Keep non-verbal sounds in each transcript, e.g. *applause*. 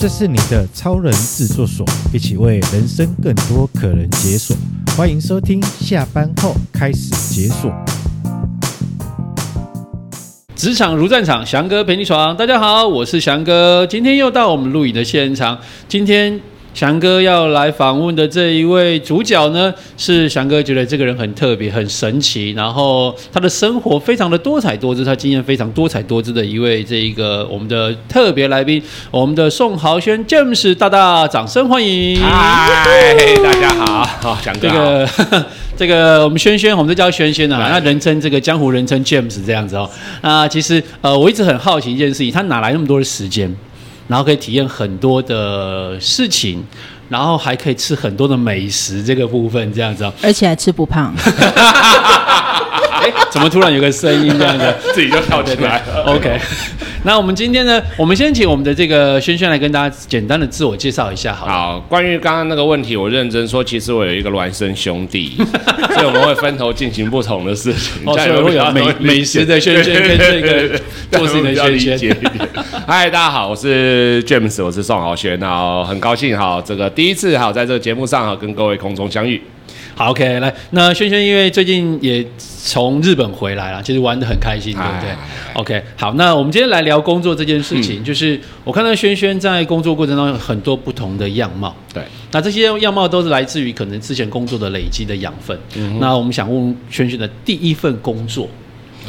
这是你的超人制作所，一起为人生更多可能解锁。欢迎收听，下班后开始解锁。职场如战场，翔哥陪你闯。大家好，我是翔哥，今天又到我们录影的现场。今天。翔哥要来访问的这一位主角呢，是翔哥觉得这个人很特别、很神奇，然后他的生活非常的多彩多姿，他经验非常多彩多姿的一位这一个我们的特别来宾，我们的宋豪轩 James 大大，掌声欢迎！嗨，大家好，好翔哥。这个这个我们轩轩，我们都叫轩轩啊，那人称这个江湖人称 James 这样子哦。那其实呃，我一直很好奇一件事情，他哪来那么多的时间？然后可以体验很多的事情，然后还可以吃很多的美食，这个部分这样子哦，而且还吃不胖。*laughs* 哎，怎么突然有个声音这样子，*laughs* 自己就跳起来了？OK。那我们今天呢，我们先请我们的这个轩轩来跟大家简单的自我介绍一下好，好。好，关于刚刚那个问题，我认真说，其实我有一个孪生兄弟，*laughs* 所以我们会分头进行不同的事情。哦，所以会有美美食的轩轩跟这个做事的轩轩。*laughs* 嗨，大家好，我是 James，我是宋豪轩，然后很高兴哈，这个第一次哈在这个节目上哈跟各位空中相遇。好，OK，来，那轩轩因为最近也从日本回来了，其实玩的很开心，对不对？OK，好，那我们今天来聊工作这件事情，嗯、就是我看到轩轩在工作过程中有很多不同的样貌，对，那这些样貌都是来自于可能之前工作的累积的养分。嗯、那我们想问轩轩的第一份工作。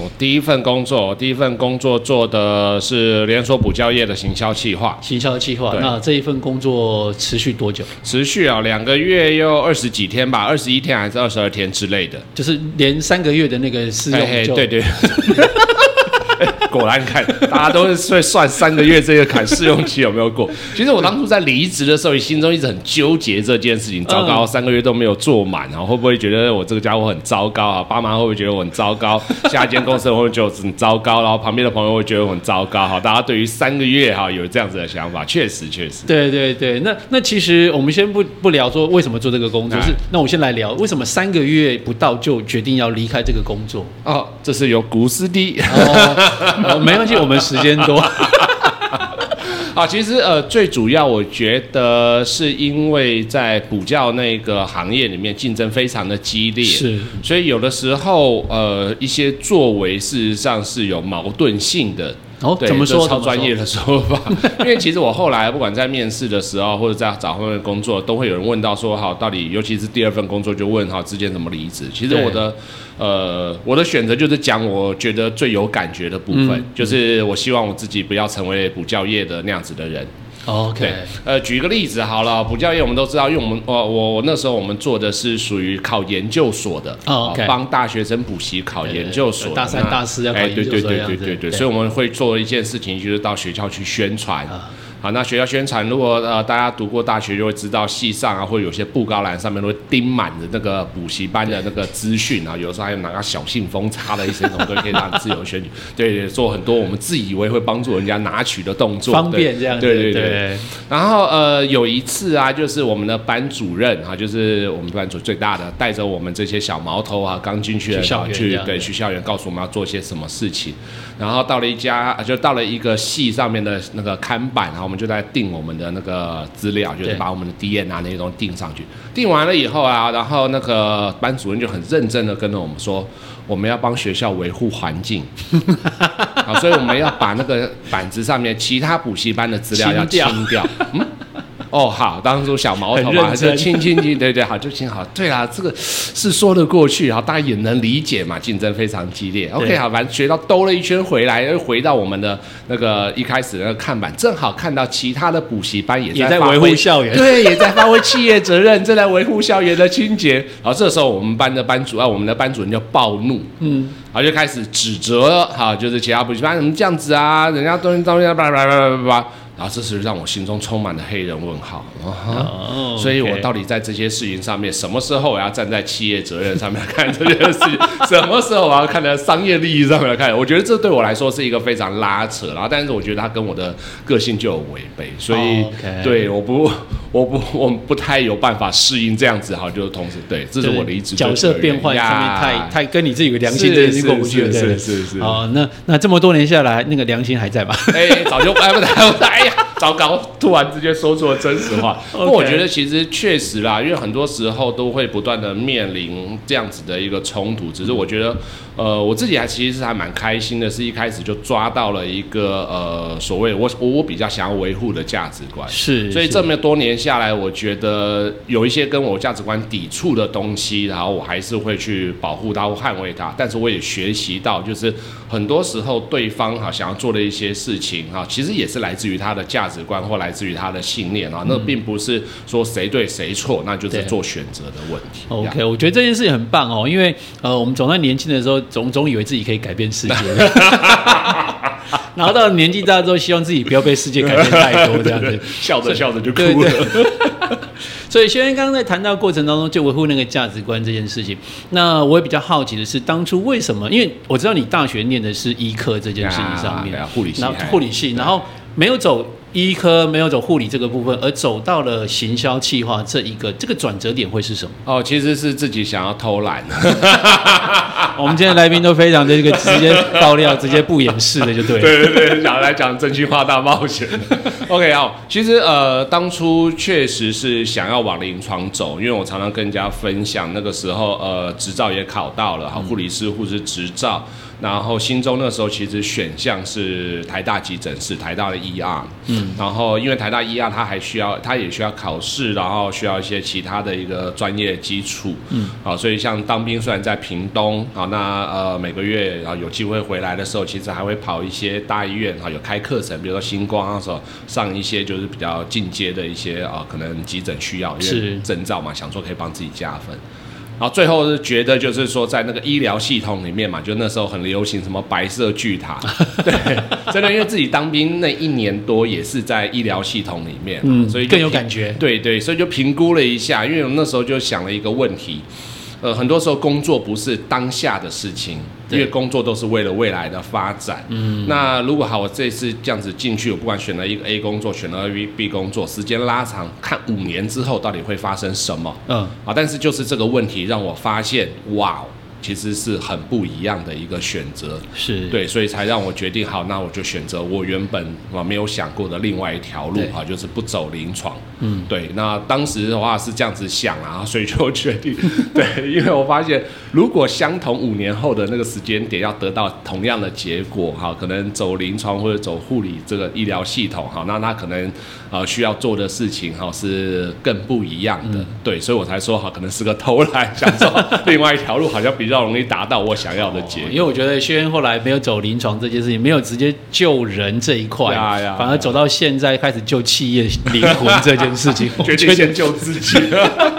我第一份工作，我第一份工作做的是连锁补教业的行销企划。行销企划，那这一份工作持续多久？持续啊，两个月又二十几天吧，二十一天还是二十二天之类的，就是连三个月的那个试用就。对对。*laughs* 果然看，大家都是会算三个月这个坎试用期有没有过。*laughs* 其实我当初在离职的时候，心中一直很纠结这件事情。糟糕，三个月都没有做满然后，会不会觉得我这个家伙很糟糕啊？爸妈会不会觉得我很糟糕？下一间公司会不会觉得我很糟糕？然后旁边的朋友会觉得我很糟糕？哈，大家对于三个月哈有这样子的想法，确实确实。对对对，那那其实我们先不不聊说为什么做这个工作，是那我先来聊为什么三个月不到就决定要离开这个工作哦，这是有故事的。*laughs* 哦，没关系，我们时间多。*laughs* 啊，其实呃，最主要我觉得是因为在补教那个行业里面竞争非常的激烈，是，所以有的时候呃，一些作为事实上是有矛盾性的。哦，怎么说？超专业的说法，*laughs* 因为其实我后来不管在面试的时候，或者在找后面工作，都会有人问到说，好，到底尤其是第二份工作就问好之间怎么离职？其实我的呃，我的选择就是讲我觉得最有感觉的部分，嗯、就是我希望我自己不要成为补教业的那样子的人。OK，呃，举一个例子好了，补教业我们都知道，因为我们我我我那时候我们做的是属于考研究所的，OK，帮大学生补习考研究所，大三大四要考研究所，哎，对对对对对对，所以我们会做一件事情，就是到学校去宣传。好，那学校宣传，如果呃大家读过大学，就会知道系上啊，或者有些布告栏上面都会钉满的那个补习班的那个资讯啊，有时候还有拿个小信封插了一些什么，都可以让你自由选举。对对，做很多我们自以为会帮助人家拿取的动作，方便这样子。对对对。对然后呃有一次啊，就是我们的班主任啊，就是我们班主最大的，带着我们这些小毛头啊，刚进去的去，去对去校园，告诉我们要做些什么事情。然后到了一家，就到了一个系上面的那个看板，然后我们就在订我们的那个资料，就是把我们的 DN 啊那些东西订上去。订完了以后啊，然后那个班主任就很认真的跟着我们说，我们要帮学校维护环境，*laughs* 啊，所以我们要把那个板子上面其他补习班的资料要清掉。嗯。哦，好，当初小毛头嘛，就亲亲亲，对对，好，就亲好，对啊，这个是说得过去，好，大家也能理解嘛，竞争非常激烈。OK，好，反正学到兜了一圈回来，又回到我们的那个一开始的那个看板，正好看到其他的补习班也在维护校园，对，也在发挥企业责任，正在维护校园的清洁。好，这时候我们班的班主任，我们的班主任就暴怒，嗯，然后就开始指责，好，就是其他补习班怎么这样子啊，人家东西东西叭叭叭叭叭。啊，这是让我心中充满了黑人问号哦！Oh. 所以，我到底在这些事情上面，什么时候我要站在企业责任上面看这件事情？*laughs* 什么时候我要看在商业利益上面来看？我觉得这对我来说是一个非常拉扯，然后，但是我觉得它跟我的个性就有违背，所以，oh, okay. 对，我不，我不，*laughs* 我不太有办法适应这样子哈，就是同时，对，这是我的一直角色变换上面太太跟你自己的良心这件事过不去了，是是是。哦，那那这么多年下来，那个良心还在吗？哎，早就哎不在不呀，糟糕，突然之间说出了真实话。不过我觉得其实确实啦，因为很多时候都会不断的面临这样子的一个冲突。只是我觉得，呃，我自己还其实是还蛮开心的，是一开始就抓到了一个呃所谓我我我比较想要维护的价值观。是，所以这么多年下来，我觉得有一些跟我价值观抵触的东西，然后我还是会去保护它或捍卫它。但是我也学习到，就是很多时候对方哈想要做的一些事情哈，其实也是来自于他的价值观或来自于他的信念啊。那并不是说谁对谁错，那就是做选择的问题。OK，我觉得这件事情很棒哦，因为呃，我们总在年轻的时候总总以为自己可以改变世界，*laughs* 然后到了年纪大之后，希望自己不要被世界改变太多，这样子 *laughs* 笑着笑着就哭了。*laughs* 所以，轩轩刚刚在谈到过程当中，就维护那个价值观这件事情。那我也比较好奇的是，当初为什么？因为我知道你大学念的是医科这件事情上面，护理系，护理系，然后没有走医科，没有走护理这个部分，而走到了行销企划这一个，这个转折点会是什么？哦，其实是自己想要偷懒。*laughs* 我们今天来宾都非常的这个直接爆料，直接不掩饰的就对了。*laughs* 对对对，想来讲真心话大冒险。*laughs* OK，好，其实呃，当初确实是想要往临床走，因为我常常跟人家分享，那个时候呃，执照也考到了，好，护理师、护士执照。然后心中那时候其实选项是台大急诊室，台大的 ER，嗯，然后因为台大 ER 它还需要，它也需要考试，然后需要一些其他的一个专业基础，嗯，啊，所以像当兵虽然在屏东，啊，那呃每个月然后有机会回来的时候，其实还会跑一些大医院，啊，有开课程，比如说星光那时候上一些就是比较进阶的一些啊，可能急诊需要，因为证照嘛，想说可以帮自己加分。然后最后是觉得就是说，在那个医疗系统里面嘛，就那时候很流行什么白色巨塔，*laughs* 对，真的，因为自己当兵那一年多也是在医疗系统里面，嗯，所以更有感觉，对对，所以就评估了一下，因为我那时候就想了一个问题。呃，很多时候工作不是当下的事情，因为工作都是为了未来的发展。嗯，那如果好，我这次这样子进去，我不管选了一个 A 工作，选了 B B 工作，时间拉长，看五年之后到底会发生什么？嗯，啊，但是就是这个问题让我发现，哇。其实是很不一样的一个选择，是对，所以才让我决定好，那我就选择我原本啊没有想过的另外一条路啊，就是不走临床。嗯，对。那当时的话是这样子想啊，*laughs* 所以就决定 *laughs* 对，因为我发现如果相同五年后的那个时间点要得到同样的结果，哈，可能走临床或者走护理这个医疗系统，哈，那他可能呃需要做的事情哈是更不一样的。对，所以我才说哈，可能是个偷懒，*laughs* 想说另外一条路好像比较。比较容易达到我想要的结果，因为我觉得轩辕后来没有走临床这件事情，没有直接救人这一块，反而走到现在开始救企业灵魂这件事情，*laughs* 决定先救自己。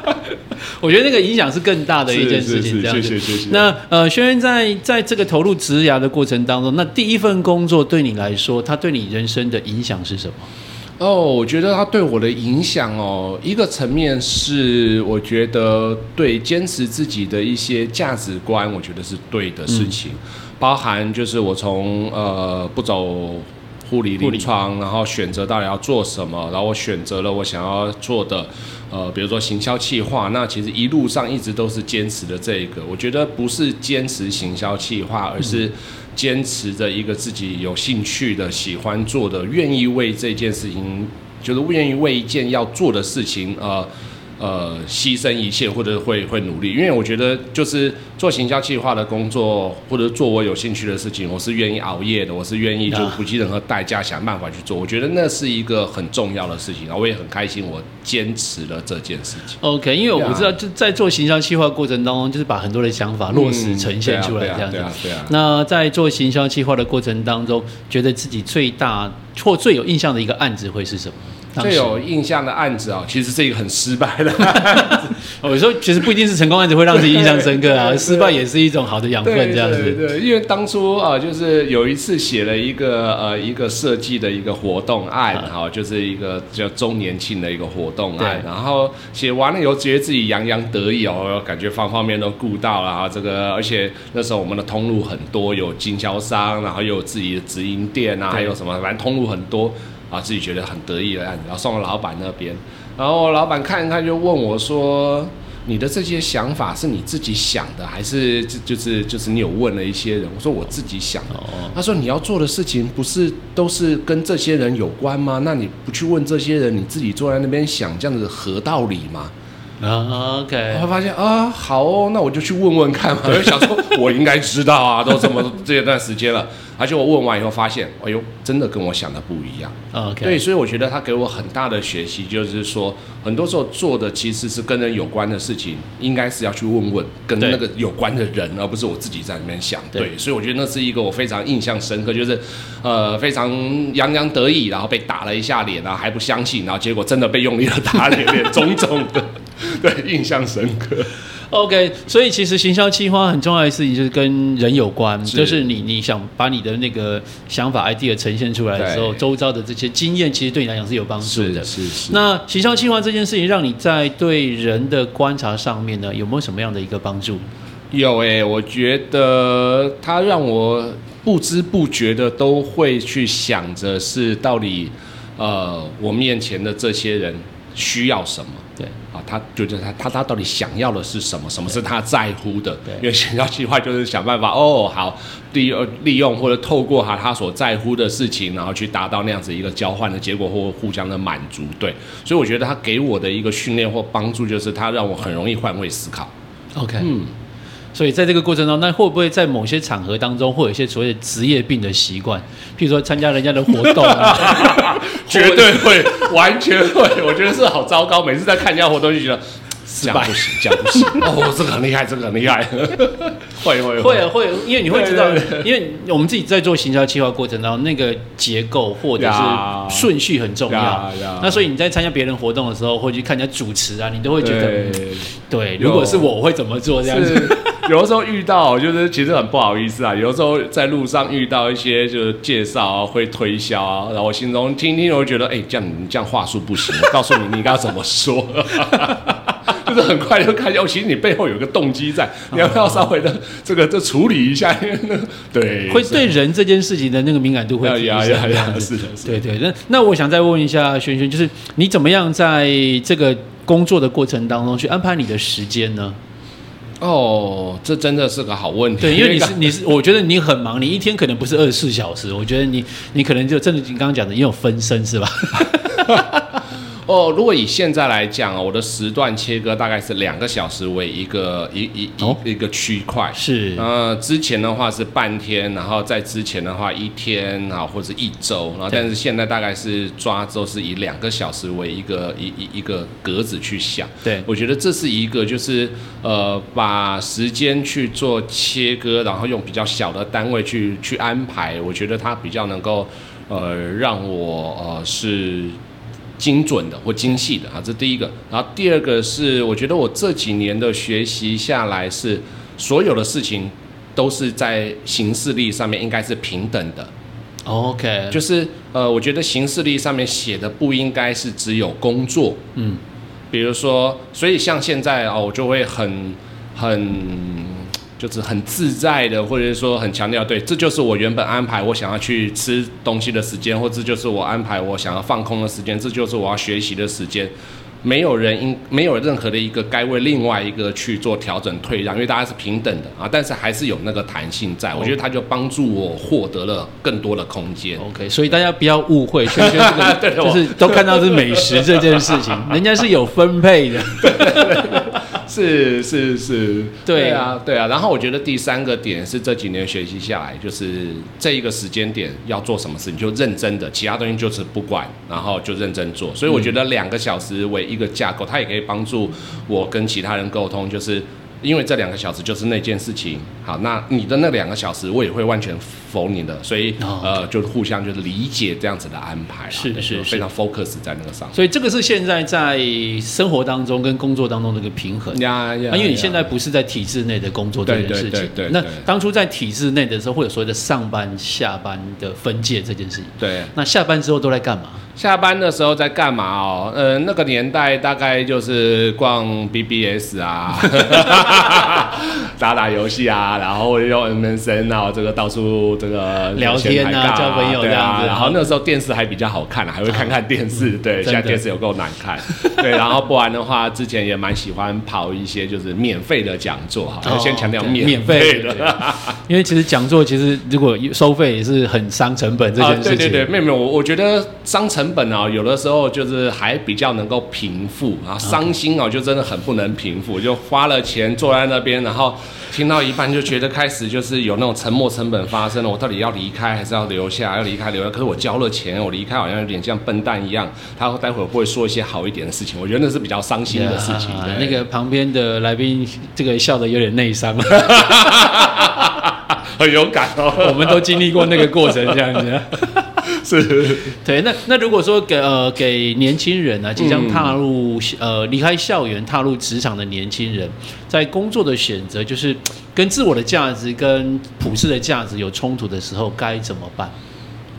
*laughs* 我觉得那个影响是更大的一件事情。这样子，那呃，轩轩在在这个投入职涯的过程当中，那第一份工作对你来说，它对你人生的影响是什么？哦，我觉得他对我的影响哦，一个层面是我觉得对坚持自己的一些价值观，我觉得是对的事情，嗯、包含就是我从呃不走护理临床，然后选择到底要做什么，然后我选择了我想要做的，呃，比如说行销企划，那其实一路上一直都是坚持的这一个，我觉得不是坚持行销企划，而是。坚持着一个自己有兴趣的、喜欢做的、愿意为这件事情，就是愿意为一件要做的事情，呃。呃，牺牲一切或者会会努力，因为我觉得就是做行销计划的工作，或者做我有兴趣的事情，我是愿意熬夜的，我是愿意就不计任何代价想办法去做。我觉得那是一个很重要的事情，然后我也很开心，我坚持了这件事情。OK，因为我知道就在做行销计划过程当中，就是把很多的想法落实呈现出来这样子。对啊，对啊。那在做行销计划的过程当中，觉得自己最大或最有印象的一个案子会是什么？最有印象的案子啊，其实是一个很失败的案子。我 *laughs* 说，其实不一定是成功案子会让自己印象深刻啊，失败也是一种好的养分，这样子。对，对，对，因为当初啊，就是有一次写了一个呃一个设计的一个活动案，哈，就是一个叫周年庆的一个活动案。然后写完了以后，觉得自己洋洋得意哦，感觉方方面面都顾到了啊。这个而且那时候我们的通路很多，有经销商，然后又有自己的直营店啊，还有什么，反正通路很多。啊，自己觉得很得意的案子，然后送到老板那边，然后老板看一看就问我说：“你的这些想法是你自己想的，还是就就是就是你有问了一些人？我说我自己想的。哦、他说你要做的事情不是都是跟这些人有关吗？那你不去问这些人，你自己坐在那边想，这样子合道理吗？啊，OK，我会发现啊，好哦，那我就去问问看嘛。*laughs* 我就想说，我应该知道啊，都这么这段时间了。而且我问完以后发现，哎呦，真的跟我想的不一样。OK，对，所以我觉得他给我很大的学习，就是说，很多时候做的其实是跟人有关的事情，应该是要去问问跟那个有关的人，而不是我自己在那边想。对，所以我觉得那是一个我非常印象深刻，就是呃非常洋洋得意，然后被打了一下脸，然后还不相信，然后结果真的被用力的打脸，脸 *laughs* 肿肿的。对，印象深刻。OK，所以其实行销计划很重要的事情就是跟人有关，是就是你你想把你的那个想法 idea 呈现出来的时候，周遭的这些经验其实对你来讲是有帮助的。是是。是那行销计划这件事情，让你在对人的观察上面呢，有没有什么样的一个帮助？有诶、欸，我觉得它让我不知不觉的都会去想着是到底呃我面前的这些人需要什么。对啊，他就是他，他他到底想要的是什么？什么是他在乎的？对，因为行销计划就是想办法哦，好利用利用或者透过他他所在乎的事情，然后去达到那样子一个交换的结果或互相的满足。对，所以我觉得他给我的一个训练或帮助，就是他让我很容易换位思考。OK，嗯。所以在这个过程中，那会不会在某些场合当中，会有一些所谓的职业病的习惯？譬如说参加人家的活动啊，*laughs* 绝对会，完全会。我觉得是好糟糕，每次在看人家活动就觉得。这样不行，这样不行。哦，这个很厉害，这个很厉害。*laughs* 会会会会，因为你会知道，因为我们自己在做行销计划过程当中，那个结构或者是顺序很重要。那所以你在参加别人活动的时候，或者去看人家主持啊，你都会觉得，对，如果是我，我会怎么做这样子？*laughs* 有的时候遇到，就是其实很不好意思啊。有的时候在路上遇到一些就是介绍啊，会推销啊，然后我心中听听，我就觉得，哎，这样你这样话术不行，*laughs* 告诉你你应该怎么说。*laughs* 就是很快就看，哦，其实你背后有个动机在，你要不要稍微的这个这处理一下？对，会对人这件事情的那个敏感度会提升。是的是，对对。那那我想再问一下轩轩，就是你怎么样在这个工作的过程当中去安排你的时间呢？哦，这真的是个好问题。对，因为你是 *laughs* 你是，我觉得你很忙，你一天可能不是二十四小时，我觉得你你可能就真的你刚刚讲的，你有分身是吧？*laughs* 哦，如果以现在来讲啊，我的时段切割大概是两个小时为一个一一一、哦、一个区块。是，呃，之前的话是半天，然后在之前的话一天啊，或者一周，然后但是现在大概是抓都是以两个小时为一个一一一个格子去想。对，我觉得这是一个就是呃把时间去做切割，然后用比较小的单位去去安排，我觉得它比较能够呃让我呃是。精准的或精细的啊，这是第一个。然后第二个是，我觉得我这几年的学习下来是，所有的事情都是在形式力上面应该是平等的。OK，就是呃，我觉得形式力上面写的不应该是只有工作。嗯，比如说，所以像现在哦，我就会很很。就是很自在的，或者是说很强调，对，这就是我原本安排我想要去吃东西的时间，或这就是我安排我想要放空的时间，这就是我要学习的时间。没有人应没有任何的一个该为另外一个去做调整退让，因为大家是平等的啊，但是还是有那个弹性在。我觉得它就帮助我获得了更多的空间。OK，所以大家不要误会，*laughs* 就是都看到是美食这件事情，*laughs* 人家是有分配的。*laughs* 是是是，对啊对啊。然后我觉得第三个点是这几年学习下来，就是这一个时间点要做什么事，你就认真的，其他东西就是不管，然后就认真做。所以我觉得两个小时为一个架构，它也可以帮助我跟其他人沟通，就是。因为这两个小时就是那件事情，好，那你的那两个小时我也会完全否你的，所以、哦、呃，就互相就是理解这样子的安排，是是，是非常 focus 在那个上面。所以这个是现在在生活当中跟工作当中的一个平衡呀呀。因为你现在不是在体制内的工作这件事情，对对对对。那当初在体制内的时候，会有所谓的上班下班的分界这件事情。对。那下班之后都在干嘛？下班的时候在干嘛哦？呃，那个年代大概就是逛 BBS 啊，*laughs* *laughs* 打打游戏啊，然后用 MSN 啊，这个到处这个聊天啊，交朋友这样子。啊、然后那时候电视还比较好看，还会看看电视。啊、对，现在电视有够难看。对，然后不然的话，之前也蛮喜欢跑一些就是免费的讲座哈，哦、先强调免免费的，*laughs* 因为其实讲座其实如果收费也是很伤成本这件事情。啊、对对对，没有没有，我我觉得伤成本啊，有的时候就是还比较能够平复，啊伤心啊，就真的很不能平复，就花了钱坐在那边，然后听到一半就觉得开始就是有那种沉没成本发生了，我到底要离开还是要留下？要离开留下，可是我交了钱，我离开好像有点像笨蛋一样。他待会儿不会说一些好一点的事情？我觉得那是比较伤心的事情。那个旁边的来宾，这个笑的有点内伤，*laughs* 很勇敢哦。*laughs* 我们都经历过那个过程，这样子。是，对，那那如果说给呃给年轻人呢、啊，即将踏入、嗯、呃离开校园踏入职场的年轻人，在工作的选择，就是跟自我的价值跟普世的价值有冲突的时候，该怎么办？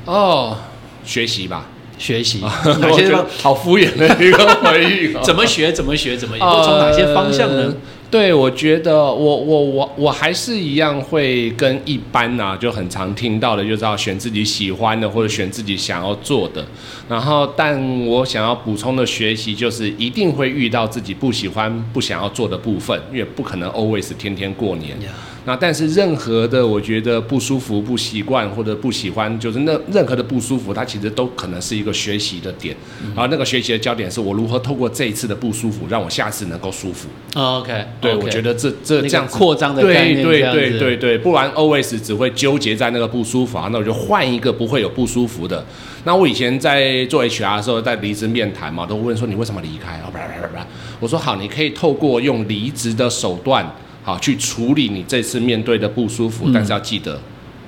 哦，学习吧，学习。*laughs* 哪些地方好敷衍的一个回应？*laughs* 怎么学？怎么学？怎么？都从哪些方向呢？呃对，我觉得我我我我还是一样会跟一般、啊，就很常听到的，就是要选自己喜欢的或者选自己想要做的。然后，但我想要补充的学习就是，一定会遇到自己不喜欢、不想要做的部分，因为不可能 always 天天过年。那但是任何的我觉得不舒服、不习惯或者不喜欢，就是那任何的不舒服，它其实都可能是一个学习的点。然后那个学习的焦点是我如何透过这一次的不舒服，让我下次能够舒服。OK，对，我觉得这这这样扩张的概念，对对对对对，不然 always 只会纠结在那个不舒服啊，那我就换一个不会有不舒服的。那我以前在做 HR 的时候，在离职面谈嘛，都问说你为什么离开？我说好，你可以透过用离职的手段。好，去处理你这次面对的不舒服，但是要记得，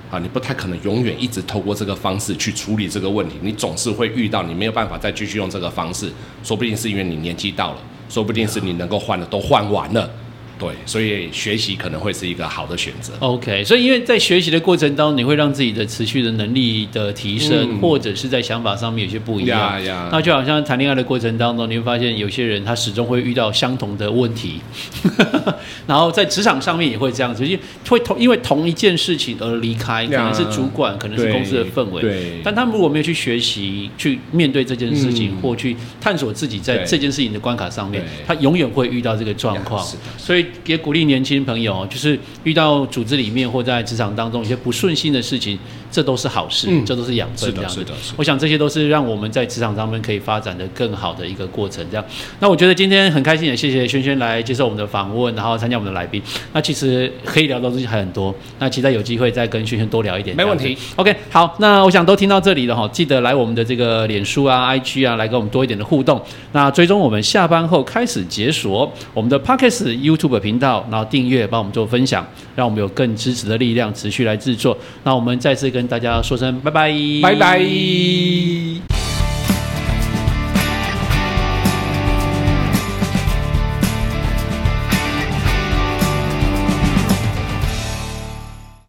啊、嗯，你不太可能永远一直透过这个方式去处理这个问题，你总是会遇到你没有办法再继续用这个方式，说不定是因为你年纪到了，说不定是你能够换的都换完了。对，所以学习可能会是一个好的选择。OK，所以因为在学习的过程当中，你会让自己的持续的能力的提升，嗯、或者是在想法上面有些不一样。Yeah, yeah. 那就好像谈恋爱的过程当中，你会发现有些人他始终会遇到相同的问题，*laughs* 然后在职场上面也会这样子，因为会同因为同一件事情而离开，可能是主管，可能是公司的氛围。对。但他们如果没有去学习，去面对这件事情，嗯、或去探索自己在这件事情的关卡上面，他永远会遇到这个状况。所以。也鼓励年轻朋友，就是遇到组织里面或在职场当中一些不顺心的事情，这都是好事，嗯、这都是养分。这样子，是的，是的。我想这些都是让我们在职场上面可以发展的更好的一个过程。这样，那我觉得今天很开心，也谢谢轩轩来接受我们的访问，然后参加我们的来宾。那其实可以聊的东西还很多，那期待有机会再跟轩轩多聊一点。没问题。OK，好，那我想都听到这里了哈，记得来我们的这个脸书啊、IG 啊，来跟我们多一点的互动。那追踪我们下班后开始解锁我们的 Pockets YouTube 频道，然后订阅帮我们做分享，让我们有更支持的力量持续来制作。那我们再次跟大家说声拜拜，拜拜。